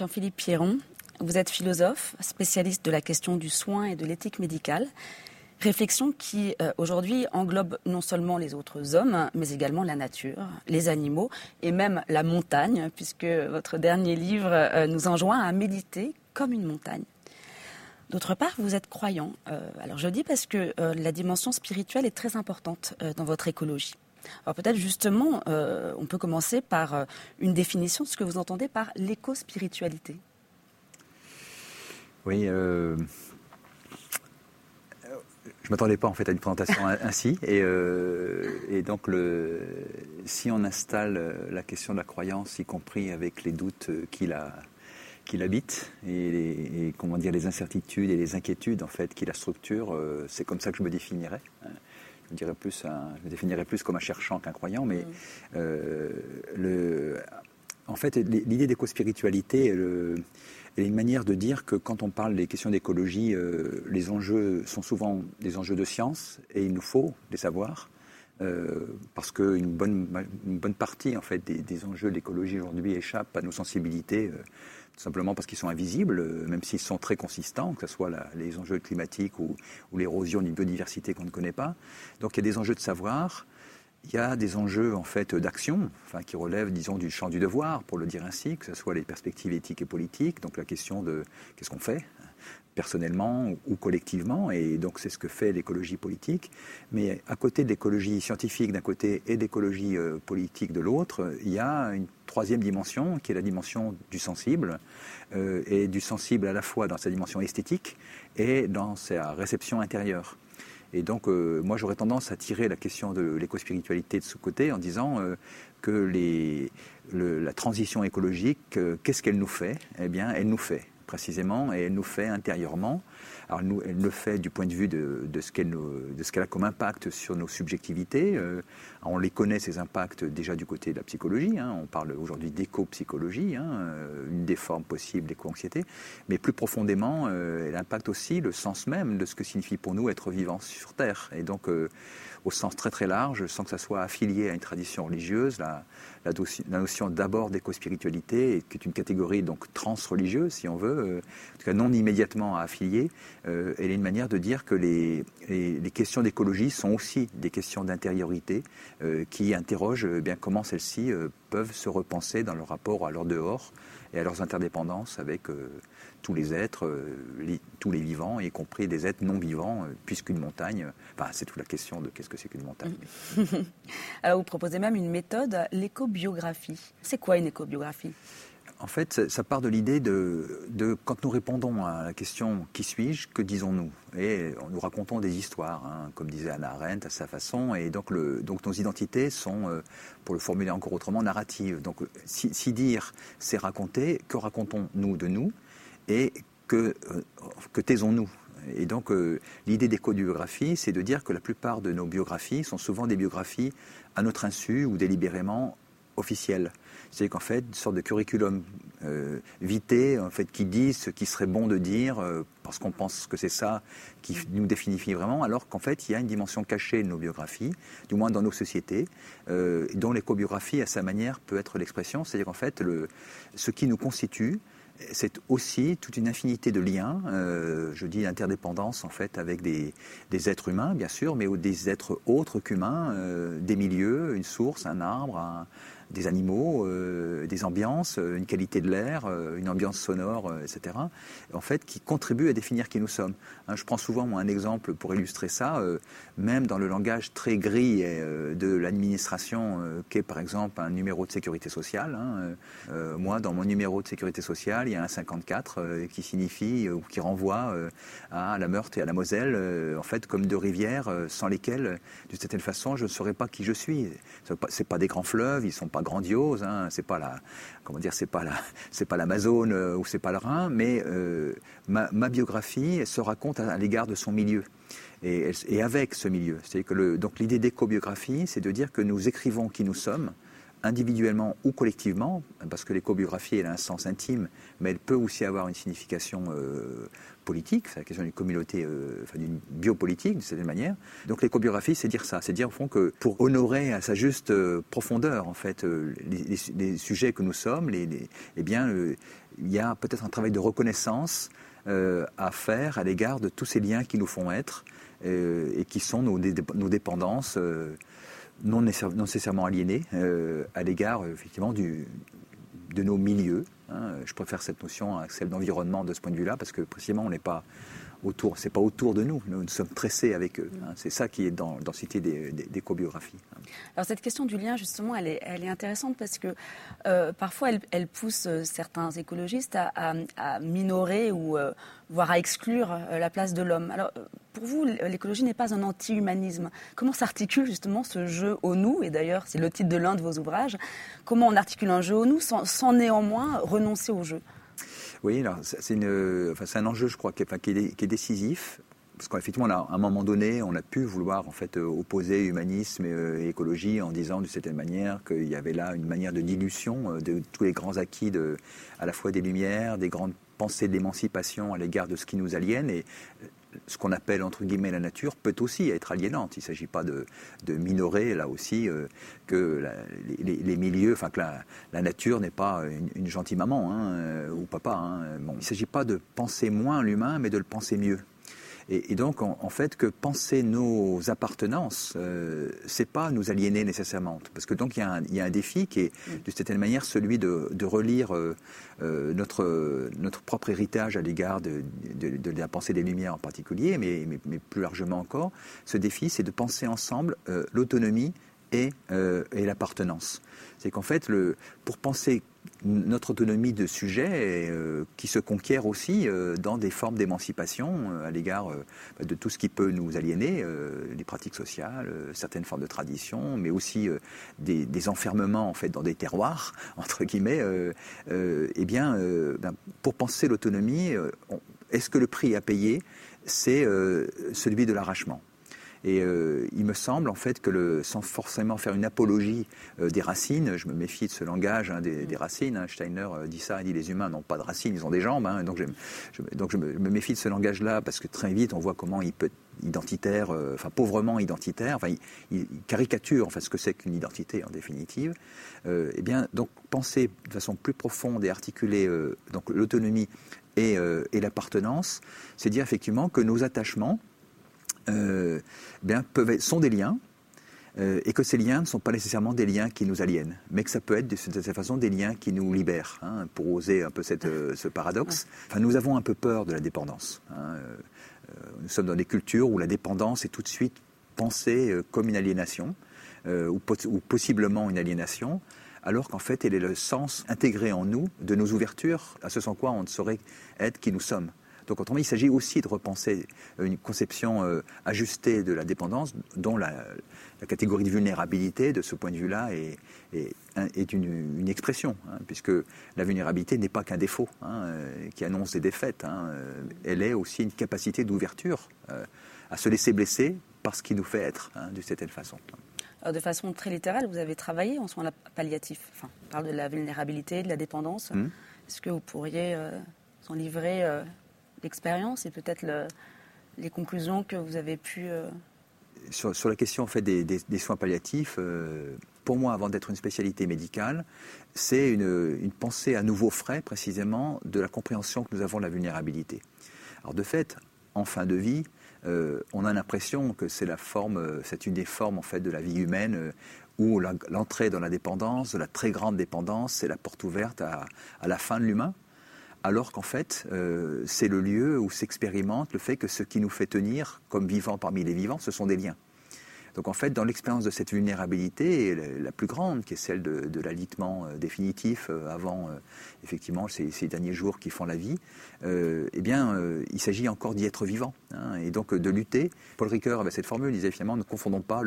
Jean-Philippe Pierron, vous êtes philosophe, spécialiste de la question du soin et de l'éthique médicale. Réflexion qui euh, aujourd'hui englobe non seulement les autres hommes, mais également la nature, les animaux et même la montagne, puisque votre dernier livre euh, nous enjoint à méditer comme une montagne. D'autre part, vous êtes croyant. Euh, alors je dis parce que la dimension spirituelle est très importante dans votre écologie. Alors peut-être justement, on peut commencer par une définition de ce que vous entendez par l'éco-spiritualité. Oui, je m'attendais pas en fait à une présentation ainsi. Euh, et, donc, le, si on installe euh, la question de la croyance, y compris avec les doutes qui la, qui l'habitent et, les, comment dire les incertitudes et les inquiétudes en fait qui la structurent, euh, c'est comme ça que je me définirais. Je me, dirais plus je me définirais plus comme un cherchant qu'un croyant, mais mmh. le, en fait, l'idée d'éco-spiritualité, il y a une manière de dire que quand on parle des questions d'écologie, euh, les enjeux sont souvent des enjeux de science et il nous faut les savoir. Euh, parce qu'une bonne, une bonne partie en fait, des, enjeux de l'écologie aujourd'hui échappent à nos sensibilités, euh, tout simplement parce qu'ils sont invisibles, même s'ils sont très consistants, que ce soit les enjeux climatiques ou, ou l'érosion d'une biodiversité qu'on ne connaît pas. Donc il y a des enjeux de savoir, il y a des enjeux en fait d'action, qui relèvent, disons, du champ du devoir, pour le dire ainsi, que ce soit les perspectives éthiques et politiques, donc la question de qu'est-ce qu'on fait personnellement ou collectivement, et donc c'est ce que fait l'écologie politique. Mais à côté de l'écologie scientifique d'un côté et d'écologie euh, politique de l'autre, il y a une troisième dimension qui est la dimension du sensible, euh, et du sensible à la fois dans sa dimension esthétique et dans sa réception intérieure. Et donc, euh, moi, j'aurais tendance à tirer la question de l'éco-spiritualité de ce côté en disant euh, que la transition écologique, euh, qu'est-ce qu'elle nous fait? Eh bien, elle nous fait précisément, et elle nous fait intérieurement. Alors, nous, elle le fait du point de vue de, ce qu'elle a comme impact sur nos subjectivités. Euh, on les connaît, ces impacts, déjà du côté de la psychologie. Hein. on parle aujourd'hui d'éco-psychologie, hein, euh, une des formes possibles d'éco-anxiété. Mais plus profondément, euh, elle impacte aussi le sens même de ce que signifie pour nous être vivant sur Terre. Et donc, au sens très très large, sans que ça soit affilié à une tradition religieuse, la, la, notion d'abord d'éco-spiritualité, qui est une catégorie donc trans-religieuse, si on veut, en tout cas non immédiatement affiliée, euh, elle est une manière de dire que les, questions d'écologie sont aussi des questions d'intériorité euh, qui interrogent eh bien comment celles-ci euh, peuvent se repenser dans leur rapport à leur dehors et à leurs interdépendances avec tous les êtres, tous les vivants, y compris des êtres non vivants, puisqu'une montagne, enfin, c'est toute la question de qu'est-ce que c'est qu'une montagne. Alors vous proposez même une méthode, l'écobiographie. C'est quoi une écobiographie? En fait, ça part de l'idée de, quand nous répondons à la question qui suis-je, que disons-nous? Et nous racontons des histoires, hein, comme disait Anna Arendt à sa façon, et donc, nos identités sont, euh, pour le formuler encore autrement, narratives. Donc si, dire c'est raconter, que racontons-nous de nous? Et que, euh, taisons-nous? Et donc, euh, l'idée d'éco-biographie, c'est de dire que la plupart de nos biographies sont souvent des biographies à notre insu ou délibérément officielles. C'est qu'en fait, une sorte de curriculum euh, vitae, en fait, qui dit ce qui serait bon de dire, euh, parce qu'on pense que c'est ça qui nous définit vraiment, alors qu'en fait, il y a une dimension cachée de nos biographies, du moins dans nos sociétés, euh, dont l'écobiographie, à sa manière, peut être l'expression. C'est-à-dire qu'en fait, le, ce qui nous constitue, c'est aussi toute une infinité de liens, euh, je dis interdépendance en fait avec des, êtres humains bien sûr, mais des êtres autres qu'humains, des milieux, une source, un arbre, un, des animaux, euh, des ambiances, euh, une qualité de l'air, euh, une ambiance sonore, etc. En fait, qui contribuent à définir qui nous sommes. Hein, je prends souvent un exemple pour illustrer ça, même dans le langage très gris de l'administration, qu'est par exemple un numéro de sécurité sociale. Hein, moi, dans mon numéro de sécurité sociale, il y a un 54 qui signifie ou qui renvoie à la Meurthe et à la Moselle, en fait, comme deux rivières sans lesquelles, d'une certaine façon, je ne saurais pas qui je suis. C'est pas des grands fleuves, ils sont pas grandiose, hein, c'est pas la, comment dire, c'est pas la, c'est pas l'Amazone euh, ou c'est pas le Rhin, mais euh, ma, biographie se raconte à, l'égard de son milieu. Et, avec ce milieu. C'est donc l'idée d'éco-biographie, c'est de dire que nous écrivons qui nous sommes individuellement ou collectivement, parce que l'écobiographie elle a un sens intime, mais elle peut aussi avoir une signification euh, politique, c'est la question d'une communauté, euh, enfin d'une biopolitique d'une certaine manière. Donc l'écobiographie, c'est dire ça, c'est dire au fond que pour honorer à sa juste euh, profondeur en fait les, sujets que nous sommes, eh bien il y a peut-être un travail de reconnaissance à faire à l'égard de tous ces liens qui nous font être et qui sont nos dépendances non, nécessairement aliénés euh, à l'égard effectivement du, de nos milieux. Hein. Je préfère cette notion à celle d'environnement de ce point de vue-là parce que précisément on n'est pas autour, c'est pas autour de nous, nous, sommes tressés avec eux. Hein. C'est ça qui est dans, dans cité des, des, Alors cette question du lien, justement, elle est, elle est intéressante parce que euh, parfois elle, pousse euh, certains écologistes à, minorer ou euh, voire à exclure la place de l'homme. Alors pour vous, l'écologie n'est pas un anti-humanisme. Comment s'articule justement ce jeu au nous Et d'ailleurs, c'est le titre de l'un de vos ouvrages. Comment on articule un jeu au nous sans, néanmoins renoncer au jeu? Oui, c'est un enjeu, je crois, qui est, décisif. Parce qu'effectivement, à un moment donné, on a pu vouloir en fait opposer humanisme et, écologie en disant de cette manière qu'il y avait là une manière de dilution euh, de tous les grands acquis à la fois des Lumières, des grandes pensées d'émancipation à l'égard de ce qui nous aliène. Et ce qu'on appelle entre guillemets la nature peut aussi être aliénante. Il ne s'agit pas de, minorer là aussi euh, que les, milieux, enfin que la, nature n'est pas une, gentille maman hein, euh, ou papa. Hein. Il ne s'agit pas de penser moins l'humain, mais de le penser mieux. Et, donc, en, fait, que penser nos appartenances, euh, c'est pas nous aliéner nécessairement. Parce que donc, il y, a un, défi qui est, mm. de certaine manière, celui de, relire euh, euh, notre, notre propre héritage à l'égard de, la pensée des Lumières en particulier, mais, mais, plus largement encore. Ce défi, c'est de penser ensemble euh, l'autonomie et, et l'appartenance. C'est qu'en fait, le, pour penser notre autonomie de sujet euh, qui se conquiert aussi euh, dans des formes d'émancipation euh, à l'égard de tout ce qui peut nous aliéner, les pratiques sociales, certaines formes de tradition, mais aussi des, enfermements en fait dans des terroirs entre guillemets. eh bien, ben, pour penser l'autonomie, est-ce que le prix à payer c'est celui de l'arrachement? Et euh, il me semble en fait que le, sans forcément faire une apologie euh, des racines, je me méfie de ce langage hein, des, racines. Hein, Steiner euh, dit ça, il dit les humains n'ont pas de racines, ils ont des jambes. Hein, donc, je, donc je me, méfie de ce langage-là parce que très vite on voit comment il peut être identitaire, enfin pauvrement identitaire, enfin il, caricature enfin ce que c'est qu'une identité en définitive. eh bien donc penser de façon plus profonde et articuler donc l'autonomie et, et l'appartenance, c'est dire effectivement que nos attachements euh, bien, peuvent sont des liens, euh, et que ces liens ne sont pas nécessairement des liens qui nous aliènent, mais que ça peut être de, cette façon des liens qui nous libèrent, hein, pour oser un peu cette, euh, ce paradoxe. Enfin, nous avons un peu peur de la dépendance. Hein, nous sommes dans des cultures où la dépendance est tout de suite pensée comme une aliénation, ou, ou, possiblement une aliénation, alors qu'en fait elle est le sens intégré en nous de nos ouvertures, à ce sans quoi on ne saurait être qui nous sommes. Donc autrement, il s'agit aussi de repenser une conception euh, ajustée de la dépendance, dont la, catégorie de vulnérabilité, de ce point de vue-là, est, est, une, expression, hein, puisque la vulnérabilité n'est pas qu'un défaut hein, euh, qui annonce des défaites. Hein, euh, elle est aussi une capacité d'ouverture à se laisser blesser par ce qui nous fait être, d'une certaine façon. de façon très littérale, vous avez travaillé en soins palliatifs. Enfin, on parle de la vulnérabilité, de la dépendance. Hum. Est-ce que vous pourriez s'en livrer l'expérience et peut-être les conclusions que vous avez pu... Euh, sur, la question en fait, des, soins palliatifs, euh, pour moi, avant d'être une spécialité médicale, c'est une, pensée à nouveau frais, précisément, de la compréhension que nous avons de la vulnérabilité. Alors, de fait, en fin de vie, euh, on a l'impression que c'est la forme, c'est une des formes en fait de la vie humaine où l'entrée dans la dépendance, de la très grande dépendance, c'est la porte ouverte à la fin de l'humain alors qu'en fait, euh, c'est le lieu où s'expérimente le fait que ce qui nous fait tenir comme vivants parmi les vivants, ce sont des liens. Donc en fait, dans l'expérience de cette vulnérabilité, la plus grande, qui est celle de, l'alitement euh, définitif euh, avant effectivement ces, derniers jours qui font la vie, eh bien, il s'agit encore d'y être vivant, hein, et donc de lutter. Paul Ricoeur avait cette formule, il disait finalement, ne confondons pas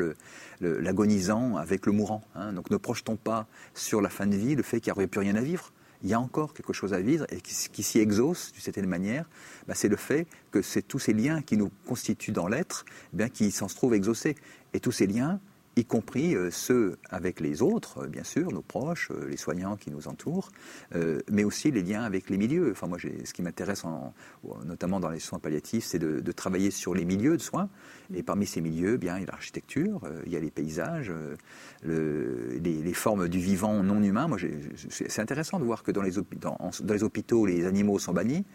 l'agonisant avec le mourant. Hein. donc ne projetons pas sur la fin de vie le fait qu'il n'y aurait plus rien à vivre il y a encore quelque chose à vivre et qui, s'y exauce d'une certaine manière, bah, c'est le fait que c'est tous ces liens qui nous constituent dans l'être, eh bien qui s'en se trouvent exaucés. Et tous ces liens, y compris euh, ceux avec les autres, bien sûr, nos proches, les soignants qui nous entourent, mais aussi les liens avec les milieux. Enfin, moi, ce qui m'intéresse, notamment dans les soins palliatifs, c'est de, travailler sur les milieux de soins. Et parmi ces milieux, bien, il y a l'architecture, il y a les paysages, les, formes du vivant non humain. Moi, c'est intéressant de voir que dans les, hôpitaux, les animaux sont bannis,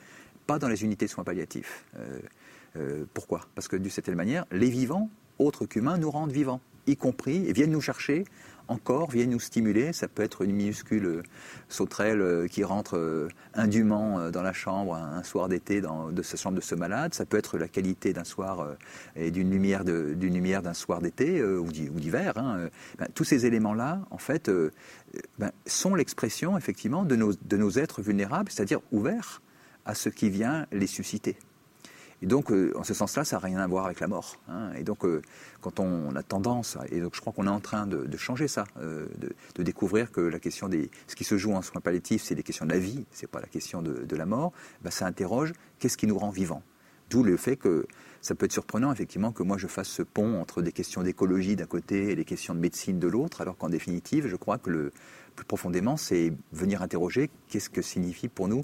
pas dans les unités de soins palliatifs. Euh, pourquoi? Parce que d'une certaine manière, les vivants, autres qu'humains, nous rendent vivants, y compris, et viennent nous chercher encore, viennent nous stimuler. Ça peut être une minuscule sauterelle euh, qui rentre euh, indûment dans la chambre un soir d'été de sa chambre de ce malade. Ça peut être la qualité d'un soir et d'une lumière d'une lumière d'un soir d'été ou d'hiver. Hein. Ben, tous ces éléments-là, en fait, ben, sont l'expression effectivement de nos, de nos êtres vulnérables, c'est-à-dire ouverts à ce qui vient les susciter. Et donc, euh, en ce sens-là, ça n'a rien à voir avec la mort. Hein. Et donc, euh, quand on, a tendance, et donc je crois qu'on est en train de, changer ça, euh, de, découvrir que la question des, ce qui se joue en soins palliatifs, c'est des questions de la vie, c'est pas la question de, la mort. Bah, ça interroge qu'est-ce qui nous rend vivants? D'où le fait que ça peut être surprenant, effectivement, que moi je fasse ce pont entre des questions d'écologie d'un côté et des questions de médecine de l'autre, alors qu'en définitive, je crois que le plus profondément, c'est venir interroger qu'est-ce que signifie pour nous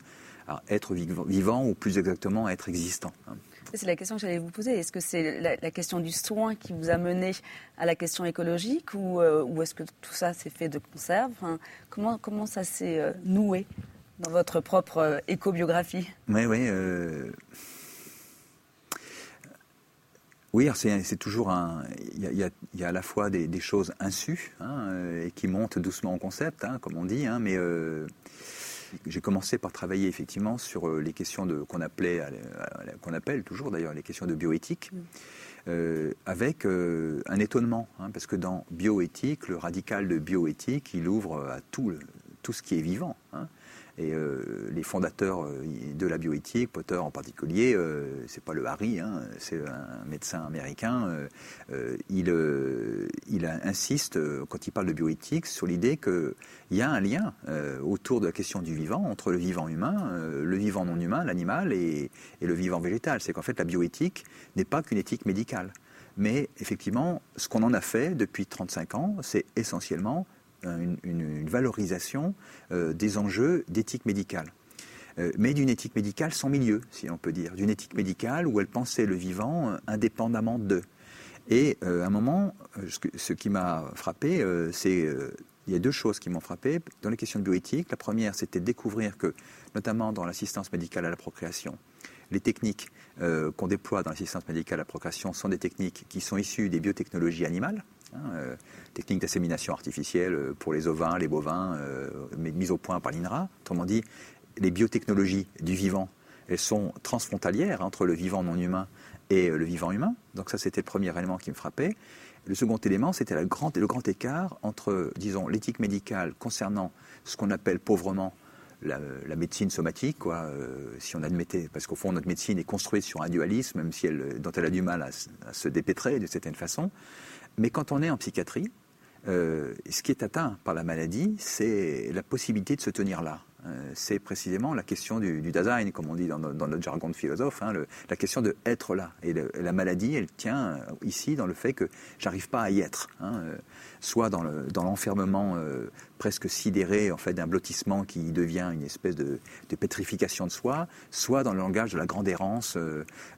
être vivant ou plus exactement être existant. Hein. C'est la question que j'allais vous poser. Est-ce que c'est la, question du soin qui vous a mené à la question écologique ou, euh, est-ce que tout ça s'est fait de conserve? Comment, comment ça s'est euh, noué dans votre propre euh, éco-biographie? Oui, oui. Oui, c'est toujours un. Il y, a, à la fois des, choses insues hein, et qui montent doucement au concept, hein, comme on dit, mais j'ai commencé par travailler effectivement sur euh, les questions de qu'on appelait, qu'on appelle toujours d'ailleurs les questions de bioéthique. Mm. Euh, avec euh, un étonnement, hein, parce que dans bioéthique, le radical de bioéthique, il ouvre à tout, tout ce qui est vivant. Hein. Et euh, les fondateurs euh, de la bioéthique, Potter en particulier, euh, c'est pas le Harry, hein, c'est un médecin américain. il, il insiste quand il parle de bioéthique sur l'idée qu'il y a un lien autour de la question du vivant entre le vivant humain, le vivant non humain, l'animal et, le vivant végétal. C'est qu'en fait la bioéthique n'est pas qu'une éthique médicale. Mais effectivement, ce qu'on en a fait depuis 35 ans, c'est essentiellement une, valorisation euh, des enjeux d'éthique médicale. Euh, mais d'une éthique médicale sans milieu, si on peut dire. D'une éthique médicale où elle pensait le vivant euh, indépendamment d'eux. Et à un moment, ce, qui m'a frappé, c'est il y a deux choses qui m'ont frappé dans les questions de bioéthique. La première, c'était de découvrir que, notamment dans l'assistance médicale à la procréation, les techniques qu'on déploie dans l'assistance médicale à la procréation sont des techniques qui sont issues des biotechnologies animales, Hein, euh, technique d'assémination artificielle euh, pour les ovins, les bovins, euh, mise au point par l'INRA. Autrement dit, les biotechnologies du vivant, elles sont transfrontalières entre le vivant non humain et le vivant humain. Donc ça, c'était le premier élément qui me frappait. Le second élément, c'était le grand, écart entre, disons, l'éthique médicale concernant ce qu'on appelle pauvrement la, médecine somatique, quoi, si on admettait, parce qu'au fond notre médecine est construite sur un dualisme, même si elle, elle a du mal à, à se dépêtrer d'une certaine façon, mais quand on est en psychiatrie, euh, ce qui est atteint par la maladie, c'est la possibilité de se tenir là. Euh, c'est précisément la question du, Dasein, comme on dit dans, notre jargon de philosophe, hein, la question de être là. Et la maladie, elle tient euh, ici dans le fait que j'arrive pas à y être. Hein, euh, soit dans l'enfermement presque sidéré en fait d'un blottissement qui devient une espèce de, pétrification de soi, soit dans le langage de la grande errance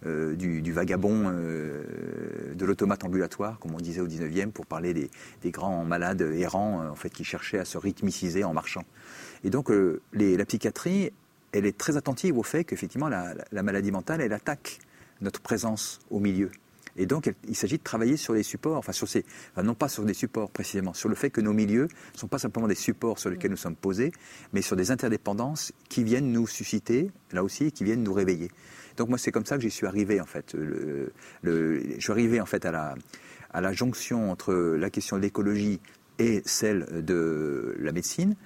du, vagabond, de l'automate ambulatoire, comme on disait au 19e, pour parler des, des grands malades errants en fait qui cherchaient à se rythmiciser en marchant. Et donc, euh, la psychiatrie, elle est très attentive au fait qu'effectivement, la, maladie mentale, elle attaque notre présence au milieu. Et donc, il s'agit de travailler sur les supports, enfin, sur ces, non pas sur des supports précisément, sur le fait que nos milieux ne sont pas simplement des supports sur lesquels nous sommes posés, mais sur des interdépendances qui viennent nous susciter, là aussi, et qui viennent nous réveiller. Donc, moi, c'est comme ça que j'y suis arrivé, en fait. je suis arrivé, en fait, à la, à la jonction entre la question de l'écologie et celle de la médecine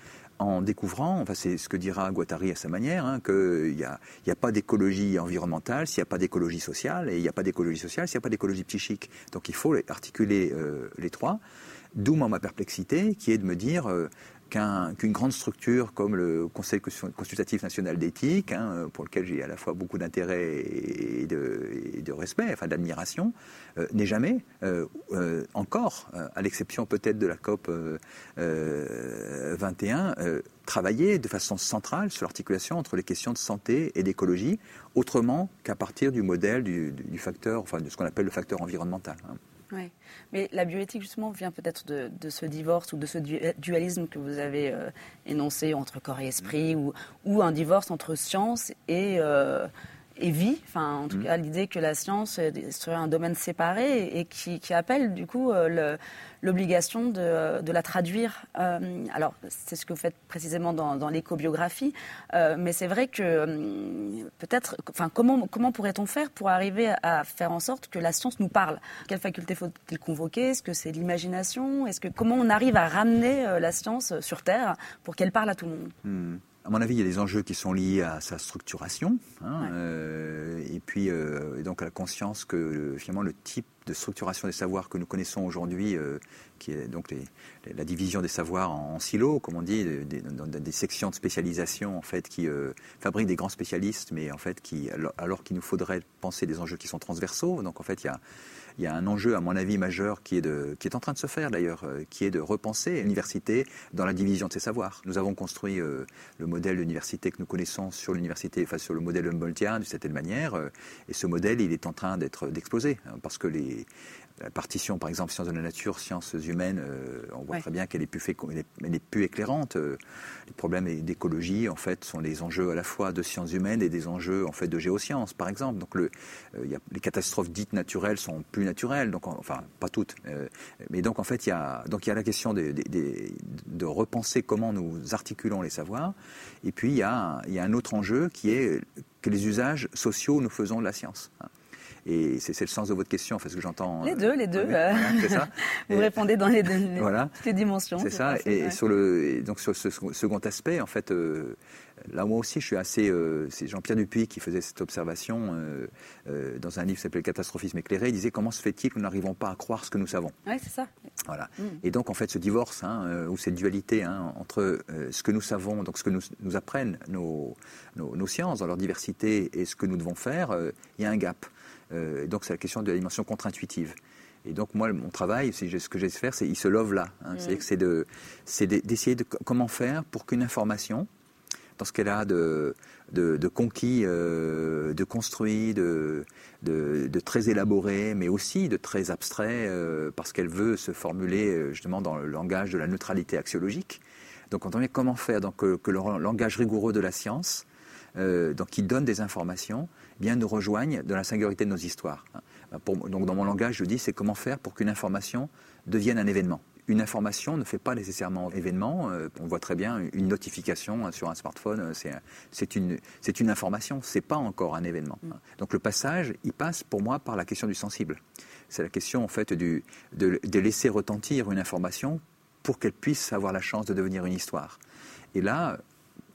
en découvrant, enfin c'est ce que dira Guattari à sa manière, hein, qu'il n'y a, pas d'écologie environnementale s'il n'y a pas d'écologie sociale, et il n'y a pas d'écologie sociale s'il n'y a pas d'écologie psychique. Donc il faut articuler euh, les trois. D'où ma perplexité, qui est de me dire qu'une grande structure comme le Conseil consultatif national d'éthique, hein, pour lequel j'ai à la fois beaucoup d'intérêt et de, respect, enfin d'admiration, euh, n'est jamais euh, euh, encore, à l'exception peut-être de la COP 21, travaillé de façon centrale sur l'articulation entre les questions de santé et d'écologie, autrement qu'à partir du modèle du, facteur, enfin de ce qu'on appelle le facteur environnemental. Hein. Oui. Mais la bioéthique, justement, vient peut-être de, ce divorce ou de ce dualisme que vous avez euh, énoncé entre corps et esprit, ou, ou un divorce entre science et, euh, et vie. Enfin, en tout mm. cas, l'idée que la science serait un domaine séparé et, qui, appelle, du coup, euh, l'obligation de, de, la traduire. Euh, alors, c'est ce que vous faites précisément dans, dans l'écobiographie, euh, mais c'est vrai que peut-être, enfin, comment, comment pourrait-on faire pour arriver à faire en sorte que la science nous parle? Quelle faculté faut-il convoquer? Est-ce que c'est l'imagination? Est-ce que comment on arrive à ramener la science sur Terre pour qu'elle parle à tout le monde? Mm à mon avis, il y a des enjeux qui sont liés à sa structuration, hein, euh, et puis euh, donc à la conscience que finalement le type de structuration des savoirs que nous connaissons aujourd'hui, euh, qui est donc la division des savoirs en, silos, comme on dit, dans des, sections de spécialisation en fait qui fabriquent des grands spécialistes, mais en fait qui alors, qu'il nous faudrait penser des enjeux qui sont transversaux. Donc en fait, il y a un enjeu, à mon avis, majeur qui est, de, qui est en train de se faire d'ailleurs, euh, qui est de repenser l'université dans la division de ses savoirs. Nous avons construit euh, le modèle d'université que nous connaissons sur l'université, enfin sur le modèle Humboldtien d'une certaine manière, euh, et ce modèle, il est en train d'être d'exploser, hein, parce que les, la partition, par exemple, sciences de la nature, sciences humaines, euh, on voit très bien qu'elle est plus, plus éclairante. Euh, les problèmes d'écologie, en fait, sont des enjeux à la fois de sciences humaines et des enjeux, en fait, de géosciences, par exemple. Donc, le, euh, y a, les catastrophes dites naturelles sont plus naturelles, donc, enfin, pas toutes. mais donc, en fait, il y a, donc, il y a la question de, de, repenser comment nous articulons les savoirs. Et puis, il y a, il y a un autre enjeu qui est que les usages sociaux nous faisons de la science. Hein. Et c'est le sens de votre question, parce que j'entends. Les deux, les deux. Euh, ça. Vous répondez dans les, deux, voilà. les dimensions. C'est ça. Et, sur le, donc sur ce second aspect, en fait, euh, là moi aussi, je suis assez. Euh, c'est Jean-Pierre Dupuis qui faisait cette observation dans un livre qui s'appelle Catastrophisme éclairé. Il disait comment se fait-il que nous n'arrivons pas à croire ce que nous savons? Oui, c'est ça. Voilà. Mm. Et donc en fait, ce divorce hein, ou cette dualité hein, entre ce que nous savons, donc ce que nous, nous apprennent nos, nos, nos, sciences dans leur diversité et ce que nous devons faire, il y a un gap. Euh, donc c'est la question de la dimension contre-intuitive. Et donc moi, mon travail, ce que j'essaie de faire, c'est il se love là. Hein. Mm. C'est de, d'essayer de, comment faire pour qu'une information, dans ce qu'elle a de, de, conquis, euh, de construit, de, de, très élaboré, mais aussi de très abstrait, euh, parce qu'elle veut se formuler justement dans le langage de la neutralité axiologique. Donc on comment faire donc, que, le langage rigoureux de la science, donc qui donne des informations, bien nous rejoignent dans la singularité de nos histoires. donc dans mon langage, je dis, c'est comment faire pour qu'une information devienne un événement. Une information ne fait pas nécessairement événement. Euh, on voit très bien une notification hein, sur un smartphone, euh, c'est une, une information, c'est pas encore un événement. Mm. Donc le passage, il passe pour moi par la question du sensible. C'est la question en fait du, de, de laisser retentir une information pour qu'elle puisse avoir la chance de devenir une histoire. Et là,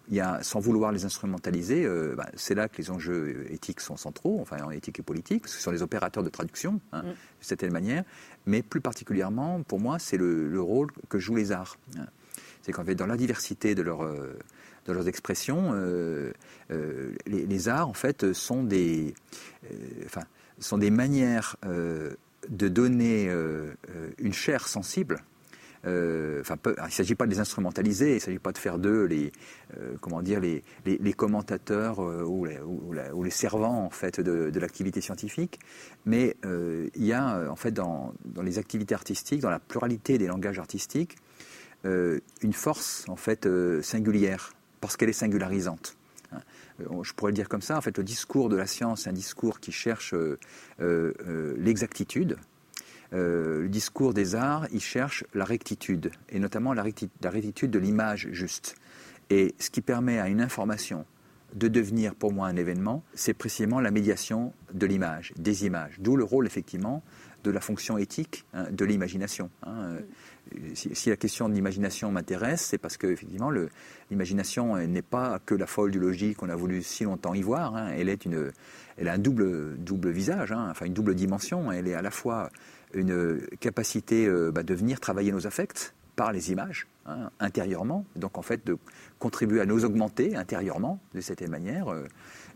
il y a, sans vouloir les instrumentaliser, euh, bah, c'est là que les enjeux éthiques sont centraux, enfin en éthique et politique, parce que ce sont les opérateurs de traduction, hein, mm. de certaine manière, mais plus particulièrement, pour moi, c'est le, rôle que jouent les arts. Hein. C'est qu'en fait, dans la diversité de, leur, euh, de leurs expressions, euh, les, arts, en fait, sont des, enfin, sont des manières de donner une chair sensible euh, il ne s'agit pas de les instrumentaliser, il ne s'agit pas de faire d'eux les, euh, comment dire, les, commentateurs euh, ou, les, servants en fait de, l'activité scientifique, mais il y a en fait dans, les activités artistiques, dans la pluralité des langages artistiques, une force en fait singulière parce qu'elle est singularisante. Hein. je pourrais le dire comme ça, en fait, le discours de la science est un discours qui cherche l'exactitude, euh, le discours des arts, il cherche la rectitude, et notamment la, rectitude de l'image juste. Et ce qui permet à une information de devenir pour moi un événement, c'est précisément la médiation de l'image, des images. D'où le rôle effectivement de la fonction éthique hein, de l'imagination. Hein. Si, la question de l'imagination m'intéresse, c'est parce que effectivement l'imagination n'est pas que la folle du logis qu'on a voulu si longtemps y voir. Hein. Elle elle a un double double visage, enfin une double dimension. Elle est à la fois une capacité bah, de venir travailler nos affects par les images, hein, intérieurement, donc en fait de contribuer à nous augmenter intérieurement de cette manière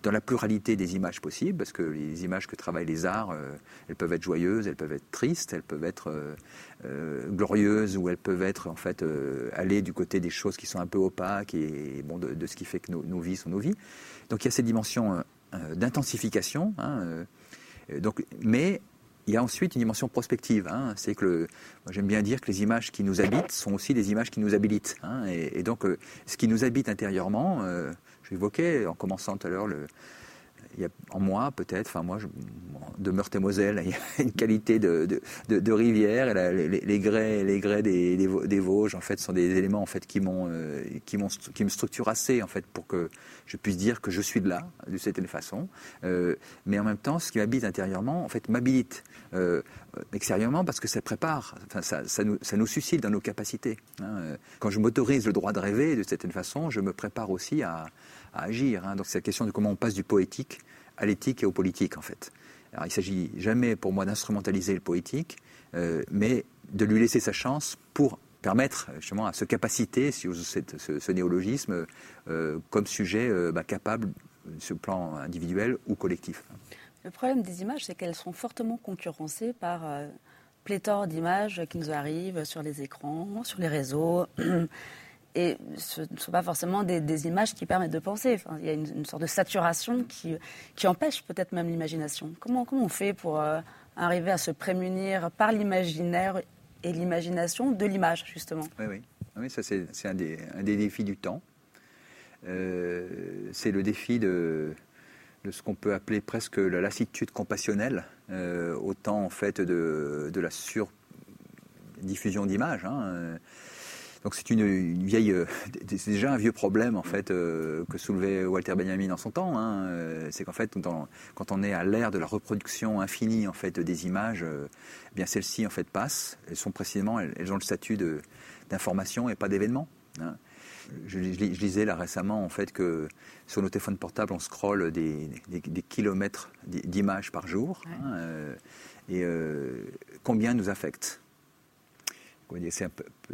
dans la pluralité des images possibles, parce que les images que travaillent les arts, euh, elles peuvent être joyeuses, elles peuvent être tristes, elles peuvent être euh, euh, glorieuses, ou elles peuvent être en fait aller du côté des choses qui sont un peu opaques et bon de, ce qui fait que nos, vies sont nos vies. Donc il y a cette dimension d'intensification. Hein, donc, mais il y a ensuite une dimension prospective. Hein. c'est que j'aime bien dire que les images qui nous habitent sont aussi des images qui nous habilitent. Hein. et, donc, ce qui nous habite intérieurement, j'évoquais en commençant tout à l'heure en moi peut-être, enfin moi de Meurthe-et-Moselle, il y a une qualité de, rivière, les, les, grès, les grès des, Vosges en fait sont des éléments en fait euh, qui me structurent assez en fait pour que je puisse dire que je suis de là de cette façon, euh, mais en même temps ce qui m'habite intérieurement en fait m'habilite euh, extérieurement parce que ça prépare, enfin ça, nous, suscite dans nos capacités. Hein. Quand je m'autorise le droit de rêver de cette façon, je me prépare aussi à agir. Hein. Donc c'est la question de comment on passe du poétique à l'éthique et au politique en fait. Alors il s'agit jamais pour moi d'instrumentaliser le poétique, euh, mais de lui laisser sa chance pour permettre justement à ce capacité, si ce, néologisme, euh, comme sujet euh, bah, capable sur le plan individuel ou collectif. Le problème des images, c'est qu'elles sont fortement concurrencées par pléthore d'images qui nous arrivent sur les écrans, sur les réseaux. et ce ne sont pas forcément des, images qui permettent de penser. Il y a une, sorte de saturation qui, qui empêche peut-être même l'imagination. Comment, comment on fait pour euh, arriver à se prémunir par l'imaginaire et l'imagination de l'image, justement? Oui, oui. oui ça, c'est un des, défis du temps. Euh, c'est le défi de, de ce qu'on peut appeler presque la lassitude compassionnelle, euh, autant en fait de, de la surdiffusion d'images. Hein, donc c'est une, vieille, euh, c'est déjà un vieux problème en fait euh, que soulevait Walter Benjamin en son temps. Hein, euh, c'est qu'en fait, quand on est à l'ère de la reproduction infinie en fait des images, eh bien celles-ci en fait passent. Elles sont précisément, elles, ont le statut d'information et pas d'événement. Hein. Je, lisais là récemment en fait que sur nos téléphones portables, on scrolle des, kilomètres d'images par jour. Hein, et combien nous affectent c'est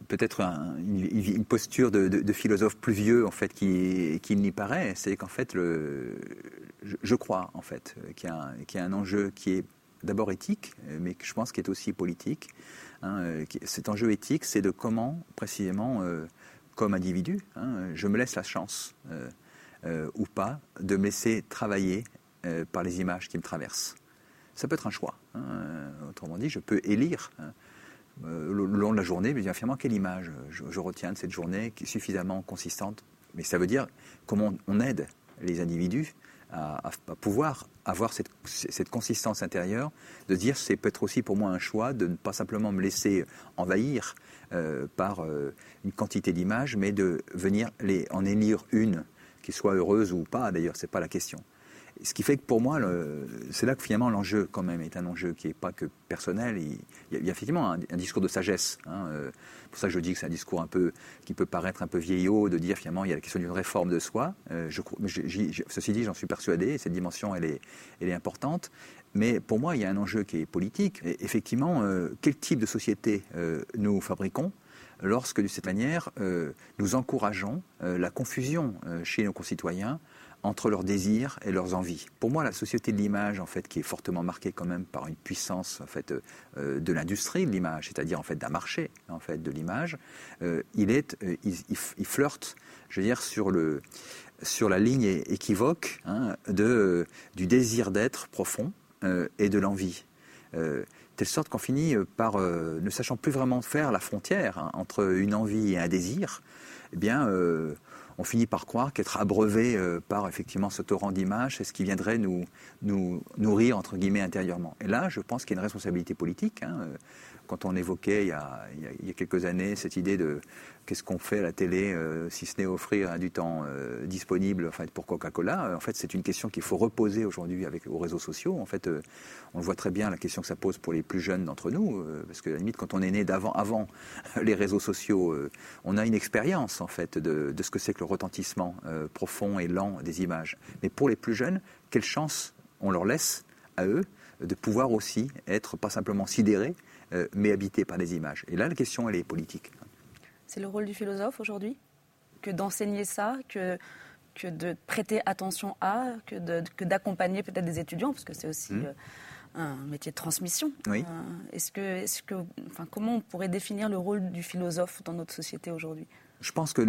peut-être une, posture de, philosophe plus vieux en fait qu'il qui n'y paraît. C'est qu'en fait, je, crois en fait qu'il y, a un enjeu qui est d'abord éthique, mais que je pense qu'il est aussi politique. Hein, cet enjeu éthique, c'est de comment précisément, euh, comme individu, hein, je me laisse la chance euh, euh, ou pas de me laisser travailler par les images qui me traversent. Ça peut être un choix. Hein, autrement dit, je peux élire euh, le long de la journée, mais finalement, quelle image je, retiens de cette journée qui est suffisamment consistante? Mais ça veut dire comment on aide les individus à, pouvoir avoir cette, consistance intérieure, de dire c'est peut-être aussi pour moi un choix de ne pas simplement me laisser envahir euh, par euh, une quantité d'images, mais de venir en élire une qui soit heureuse ou pas, d'ailleurs, ce n'est pas la question. Ce qui fait que pour moi, c'est là que finalement l'enjeu quand même est un enjeu qui n'est pas que personnel. Il, y, a, effectivement un, discours de sagesse. Hein, euh, pour ça que je dis que c'est un discours un peu qui peut paraître un peu vieillot de dire finalement il y a la question d'une réforme de soi. Euh, ceci dit, j'en suis persuadé. Cette dimension, elle est importante. Mais pour moi, il y a un enjeu qui est politique. effectivement, euh, quel type de société nous fabriquons? Lorsque, de cette manière, nous encourageons la confusion chez nos concitoyens entre leurs désirs et leurs envies. Pour moi, la société de l'image, en fait, qui est fortement marquée quand même par une puissance en fait euh, de l'industrie de l'image, c'est-à-dire en fait d'un marché en fait de l'image, euh, il euh, il, flirte, je veux dire, sur le sur la ligne équivoque hein, de du désir d'être profond et de l'envie. Telle sorte qu'on finit par, ne sachant plus vraiment faire la frontière hein, entre une envie et un désir, eh bien, on finit par croire qu'être abreuvé euh, par effectivement ce torrent d'images, c'est ce qui viendrait nous, nourrir entre guillemets intérieurement. Et là, je pense qu'il y a une responsabilité politique. Hein, euh, quand on évoquait il y, a, quelques années cette idée de qu'est-ce qu'on fait à la télé euh, si ce n'est offrir hein, du temps euh, disponible en fait, pour Coca-Cola. Euh, en fait, c'est une question qu'il faut reposer aujourd'hui avec aux réseaux sociaux. En fait, on voit très bien la question que ça pose pour les plus jeunes d'entre nous, parce que à la limite, quand on est né d'avant, avant les réseaux sociaux, on a une expérience en fait de, de ce que c'est que le retentissement profond et lent des images. Mais pour les plus jeunes, quelle chance on leur laisse à eux de pouvoir aussi être pas simplement sidéré, mais habité par des images? Et là, la question, elle est politique. C'est le rôle du philosophe aujourd'hui que d'enseigner ça, que, que de prêter attention à, que d'accompagner peut-être des étudiants, parce que c'est aussi mmh. un métier de transmission. Oui. est-ce que, est que, enfin, comment on pourrait définir le rôle du philosophe dans notre société aujourd'hui? Je pense que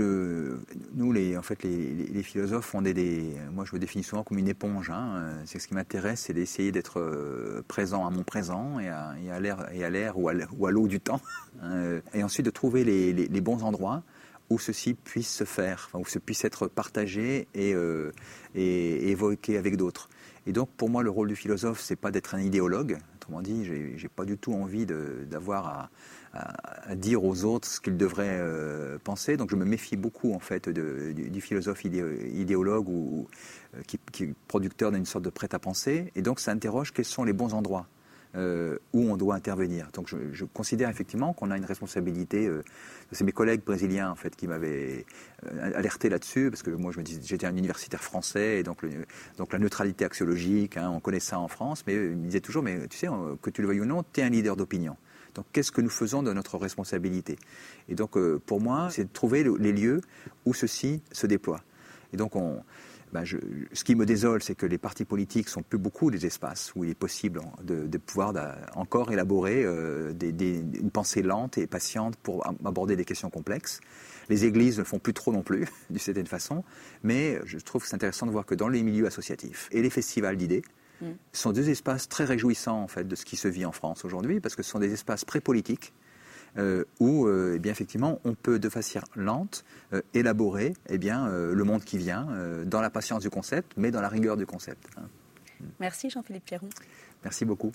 nous, les, en fait, les, philosophes, on est des, moi je me définis souvent comme une éponge. Hein. C'est ce qui m'intéresse, c'est d'essayer d'être euh, présent à mon présent et à, l'air ou à l'eau du temps, hein. et ensuite de trouver les, bons endroits où ceci puisse se faire, où ce puisse être partagé et, euh, et évoqué avec d'autres. Et donc, pour moi, le rôle du philosophe, c'est pas d'être un idéologue. Autrement dit, j'ai pas du tout envie d'avoir à, à, dire aux autres ce qu'ils devraient euh, penser. Donc je me méfie beaucoup en fait du, philosophe idéologue ou, euh, qui, est producteur d'une sorte de prêt-à-penser. Et donc ça interroge quels sont les bons endroits. Euh, où on doit intervenir. Donc je, considère effectivement qu'on a une responsabilité. c'est mes collègues brésiliens en fait qui m'avaient alerté là-dessus parce que moi je me dis j'étais un universitaire français et donc, la neutralité axiologique, hein, on connaît ça en France, mais ils disaient toujours mais tu sais que tu le veuilles ou non, tu es un leader d'opinion. Donc qu'est-ce que nous faisons de notre responsabilité? Et donc euh, pour moi, c'est de trouver les lieux où ceci se déploie. Et donc on, ben, ce qui me désole, c'est que les partis politiques sont plus beaucoup des espaces où il est possible de, pouvoir encore élaborer euh, une pensée lente et patiente pour aborder des questions complexes. Les églises ne font plus trop non plus, d'une certaine façon, mais je trouve que c'est intéressant de voir que dans les milieux associatifs et les festivals d'idées, ce sont deux espaces très réjouissants en fait de ce qui se vit en France aujourd'hui, parce que ce sont des espaces pré-politiques euh, où, euh, eh bien, effectivement, on peut de façon lente euh, élaborer eh bien, le monde qui vient, dans la patience du concept, mais dans la rigueur du concept. Hein. Merci Jean-Philippe Pierron. Merci beaucoup.